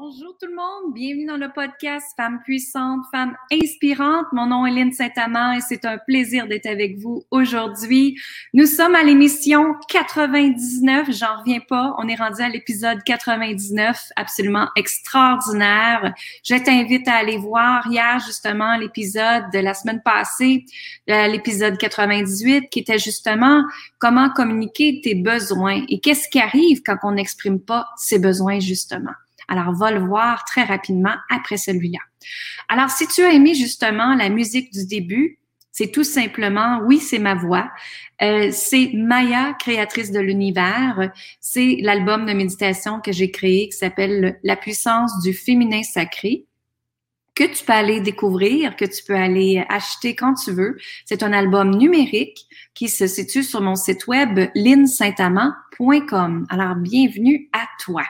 Bonjour tout le monde, bienvenue dans le podcast Femmes puissantes, Femmes inspirantes. Mon nom est Lynne Saint-Amand et c'est un plaisir d'être avec vous aujourd'hui. Nous sommes à l'émission 99, j'en reviens pas, on est rendu à l'épisode 99, absolument extraordinaire. Je t'invite à aller voir hier justement l'épisode de la semaine passée, euh, l'épisode 98 qui était justement comment communiquer tes besoins et qu'est-ce qui arrive quand on n'exprime pas ses besoins justement. Alors, va le voir très rapidement après celui-là. Alors, si tu as aimé justement la musique du début, c'est tout simplement, oui, c'est ma voix. Euh, c'est Maya, créatrice de l'univers. C'est l'album de méditation que j'ai créé qui s'appelle La puissance du féminin sacré que tu peux aller découvrir, que tu peux aller acheter quand tu veux. C'est un album numérique qui se situe sur mon site web linsaintamant.com. Alors, bienvenue à toi.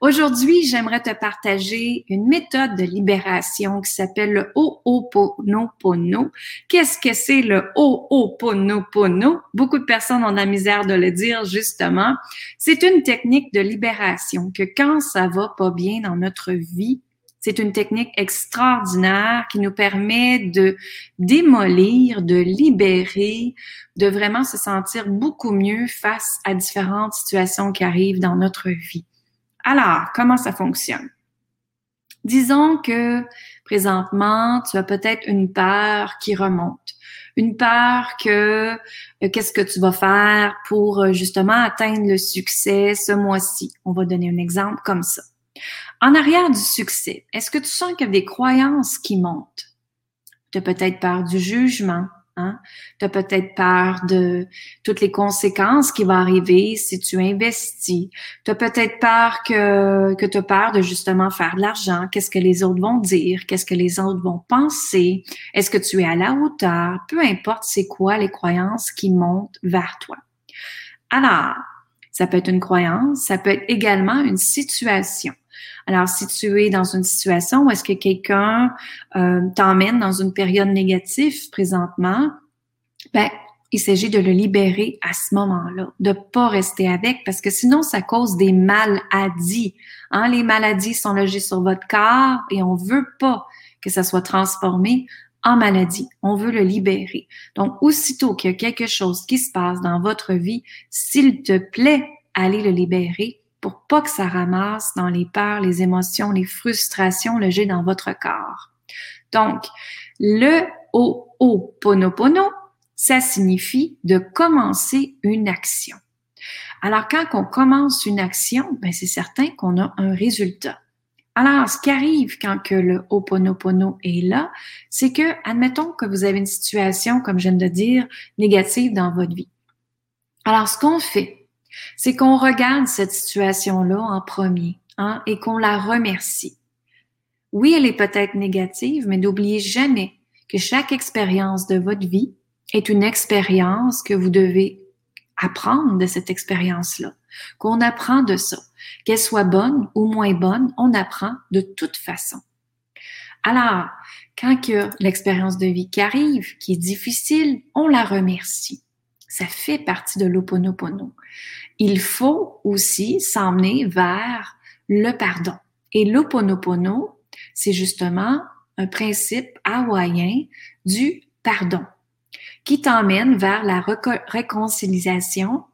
Aujourd'hui, j'aimerais te partager une méthode de libération qui s'appelle le Ho'oponopono. Qu'est-ce que c'est le Ho'oponopono? Beaucoup de personnes ont la misère de le dire, justement. C'est une technique de libération que quand ça va pas bien dans notre vie, c'est une technique extraordinaire qui nous permet de démolir, de libérer, de vraiment se sentir beaucoup mieux face à différentes situations qui arrivent dans notre vie. Alors, comment ça fonctionne? Disons que présentement, tu as peut-être une peur qui remonte. Une peur que euh, qu'est-ce que tu vas faire pour euh, justement atteindre le succès ce mois-ci? On va donner un exemple comme ça. En arrière du succès, est-ce que tu sens qu'il y a des croyances qui montent? Tu as peut-être peur du jugement. Hein? Tu as peut-être peur de toutes les conséquences qui vont arriver si tu investis. Tu as peut-être peur que, que tu peur de justement faire de l'argent. Qu'est-ce que les autres vont dire? Qu'est-ce que les autres vont penser? Est-ce que tu es à la hauteur? Peu importe c'est quoi les croyances qui montent vers toi? Alors, ça peut être une croyance, ça peut être également une situation. Alors, si tu es dans une situation où est-ce que quelqu'un euh, t'emmène dans une période négative présentement, ben, il s'agit de le libérer à ce moment-là, de pas rester avec, parce que sinon, ça cause des maladies. Hein? Les maladies sont logées sur votre corps et on veut pas que ça soit transformé en maladie. On veut le libérer. Donc, aussitôt qu'il y a quelque chose qui se passe dans votre vie, s'il te plaît, allez le libérer pour pas que ça ramasse dans les peurs, les émotions, les frustrations logées dans votre corps. Donc, le Ho'oponopono, ça signifie de commencer une action. Alors, quand on commence une action, ben, c'est certain qu'on a un résultat. Alors, ce qui arrive quand que le Ho'oponopono est là, c'est que, admettons que vous avez une situation, comme je viens de dire, négative dans votre vie. Alors, ce qu'on fait, c'est qu'on regarde cette situation-là en premier hein, et qu'on la remercie. Oui, elle est peut-être négative, mais n'oubliez jamais que chaque expérience de votre vie est une expérience que vous devez apprendre de cette expérience-là, qu'on apprend de ça. Qu'elle soit bonne ou moins bonne, on apprend de toute façon. Alors, quand l'expérience de vie qui arrive, qui est difficile, on la remercie. Ça fait partie de l'oponopono il faut aussi s'emmener vers le pardon. Et l'Oponopono, c'est justement un principe hawaïen du pardon qui t'emmène vers la réconciliation.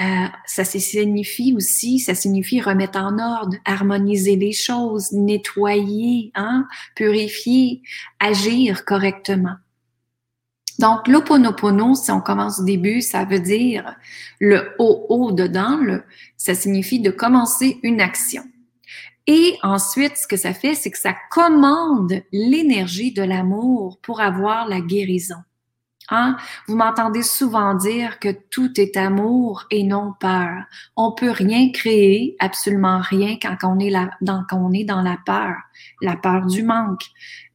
Euh, ça signifie aussi, ça signifie remettre en ordre, harmoniser les choses, nettoyer, hein, purifier, agir correctement. Donc, l'oponopono, si on commence au début, ça veut dire le haut-haut dedans, le, ça signifie de commencer une action. Et ensuite, ce que ça fait, c'est que ça commande l'énergie de l'amour pour avoir la guérison. Hein? Vous m'entendez souvent dire que tout est amour et non peur. On peut rien créer, absolument rien, quand on est, là, dans, quand on est dans la peur. La peur du manque,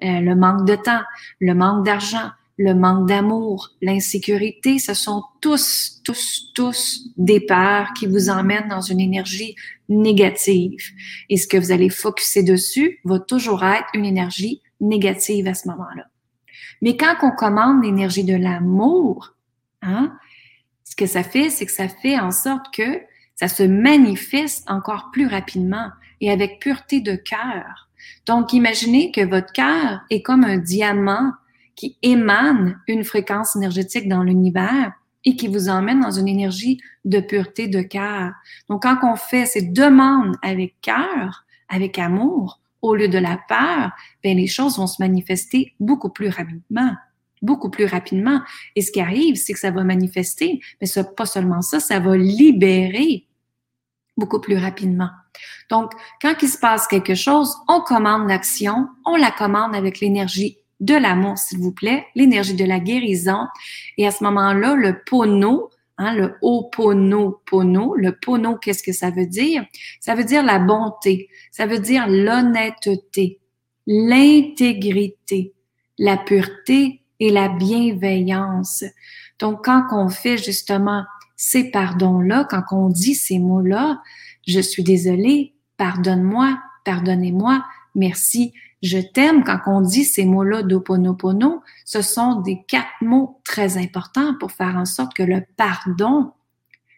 euh, le manque de temps, le manque d'argent, le manque d'amour, l'insécurité, ce sont tous, tous, tous des peurs qui vous emmènent dans une énergie négative. Et ce que vous allez focuser dessus va toujours être une énergie négative à ce moment-là. Mais quand on commande l'énergie de l'amour, hein, ce que ça fait, c'est que ça fait en sorte que ça se manifeste encore plus rapidement et avec pureté de cœur. Donc, imaginez que votre cœur est comme un diamant qui émane une fréquence énergétique dans l'univers et qui vous emmène dans une énergie de pureté de cœur. Donc, quand on fait ces demandes avec cœur, avec amour, au lieu de la peur, ben les choses vont se manifester beaucoup plus rapidement, beaucoup plus rapidement. Et ce qui arrive, c'est que ça va manifester, mais ce, pas seulement ça, ça va libérer beaucoup plus rapidement. Donc, quand il se passe quelque chose, on commande l'action, on la commande avec l'énergie de l'amour, s'il vous plaît, l'énergie de la guérison. Et à ce moment-là, le pono, hein, le pono pono, le pono, qu'est-ce que ça veut dire? Ça veut dire la bonté, ça veut dire l'honnêteté, l'intégrité, la pureté et la bienveillance. Donc, quand on fait justement ces pardons-là, quand on dit ces mots-là, je suis désolé, pardonne-moi, pardonnez-moi, merci, je t'aime, quand on dit ces mots-là d'Oponopono, ce sont des quatre mots très importants pour faire en sorte que le pardon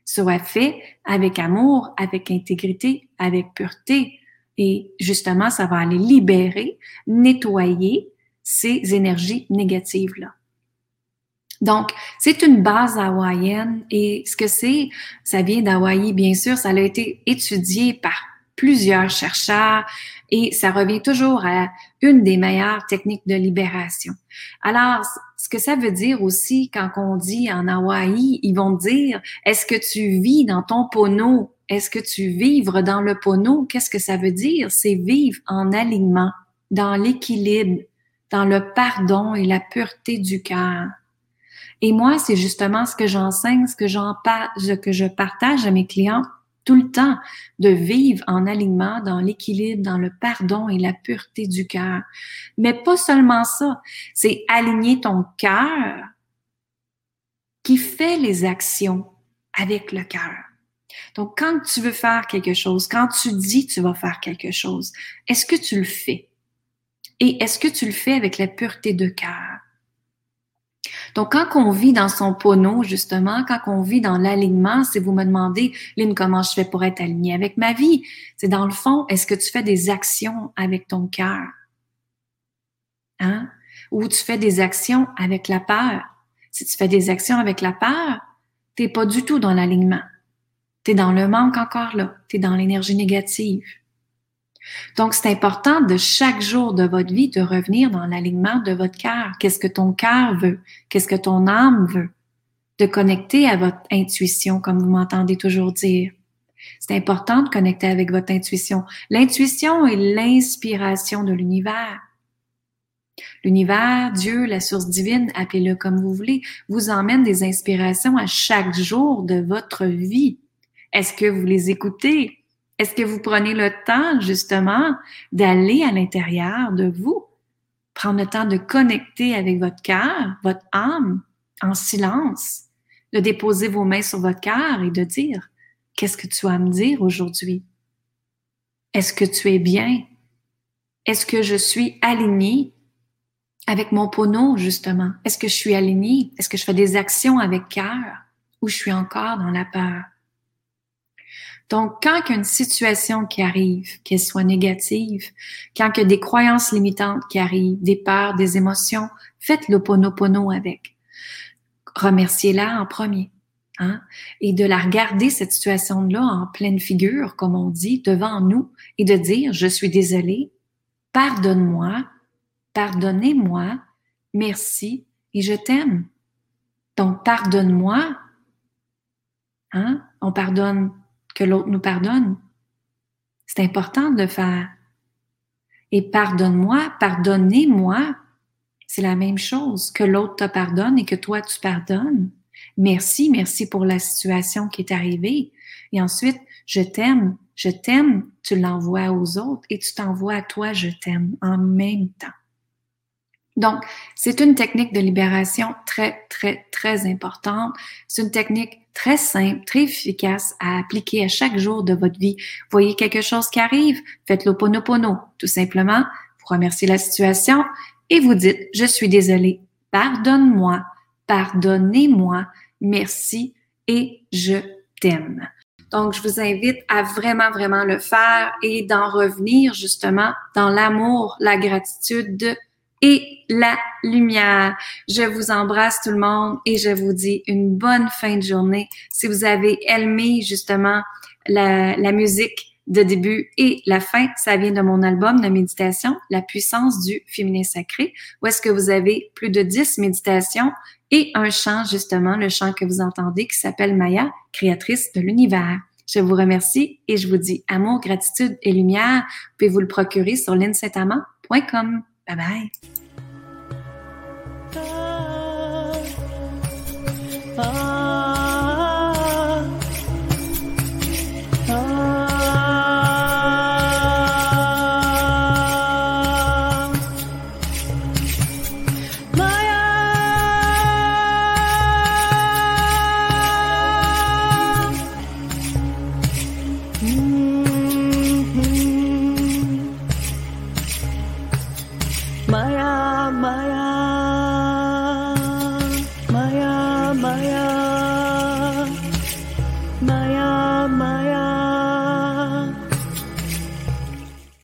soit fait avec amour, avec intégrité, avec pureté. Et justement, ça va aller libérer, nettoyer ces énergies négatives-là. Donc, c'est une base hawaïenne et ce que c'est, ça vient d'Hawaï, bien sûr, ça a été étudié par plusieurs chercheurs et ça revient toujours à une des meilleures techniques de libération. Alors, ce que ça veut dire aussi quand on dit en Hawaï, ils vont dire, est-ce que tu vis dans ton pono? Est-ce que tu vivres dans le pono? Qu'est-ce que ça veut dire? C'est vivre en alignement, dans l'équilibre, dans le pardon et la pureté du cœur. Et moi, c'est justement ce que j'enseigne, ce que j'en ce que je partage à mes clients tout le temps, de vivre en alignement, dans l'équilibre, dans le pardon et la pureté du cœur. Mais pas seulement ça, c'est aligner ton cœur qui fait les actions avec le cœur. Donc, quand tu veux faire quelque chose, quand tu dis tu vas faire quelque chose, est-ce que tu le fais? Et est-ce que tu le fais avec la pureté de cœur? Donc, quand on vit dans son pono, justement, quand on vit dans l'alignement, si vous me demandez, Lynn, comment je fais pour être aligné avec ma vie? C'est dans le fond, est-ce que tu fais des actions avec ton cœur? Hein? Ou tu fais des actions avec la peur? Si tu fais des actions avec la peur, t'es pas du tout dans l'alignement. Tu es dans le manque encore là. Tu es dans l'énergie négative. Donc, c'est important de chaque jour de votre vie de revenir dans l'alignement de votre cœur. Qu'est-ce que ton cœur veut? Qu'est-ce que ton âme veut? De connecter à votre intuition, comme vous m'entendez toujours dire. C'est important de connecter avec votre intuition. L'intuition est l'inspiration de l'univers. L'univers, Dieu, la source divine, appelez-le comme vous voulez, vous emmène des inspirations à chaque jour de votre vie. Est-ce que vous les écoutez? Est-ce que vous prenez le temps justement d'aller à l'intérieur de vous, prendre le temps de connecter avec votre cœur, votre âme en silence, de déposer vos mains sur votre cœur et de dire, qu'est-ce que tu as à me dire aujourd'hui? Est-ce que tu es bien? Est-ce que je suis alignée avec mon pono, justement? Est-ce que je suis alignée? Est-ce que je fais des actions avec cœur ou je suis encore dans la peur? Donc, quand il y a une situation qui arrive, qu'elle soit négative, quand a des croyances limitantes qui arrivent, des peurs, des émotions, faites l'oponopono avec. Remerciez-la en premier. Hein? Et de la regarder, cette situation-là, en pleine figure, comme on dit, devant nous, et de dire, je suis désolée, pardonne-moi, pardonnez-moi, merci, et je t'aime. Donc, pardonne-moi. Hein? On pardonne que l'autre nous pardonne. C'est important de le faire. Et pardonne-moi, pardonnez-moi, c'est la même chose que l'autre te pardonne et que toi tu pardonnes. Merci, merci pour la situation qui est arrivée. Et ensuite, je t'aime, je t'aime, tu l'envoies aux autres et tu t'envoies à toi, je t'aime en même temps. Donc, c'est une technique de libération très, très, très importante. C'est une technique très simple, très efficace à appliquer à chaque jour de votre vie. Voyez quelque chose qui arrive, faites l'oponopono, tout simplement. Vous remerciez la situation et vous dites, je suis désolé, pardonne-moi, pardonnez-moi, merci et je t'aime. Donc, je vous invite à vraiment, vraiment le faire et d'en revenir justement dans l'amour, la gratitude et la lumière. Je vous embrasse tout le monde et je vous dis une bonne fin de journée. Si vous avez aimé justement la, musique de début et la fin, ça vient de mon album de méditation, La puissance du féminin sacré, où est-ce que vous avez plus de 10 méditations et un chant, justement, le chant que vous entendez qui s'appelle Maya, créatrice de l'univers. Je vous remercie et je vous dis amour, gratitude et lumière. Vous pouvez vous le procurer sur linsaintamant.com. 拜拜。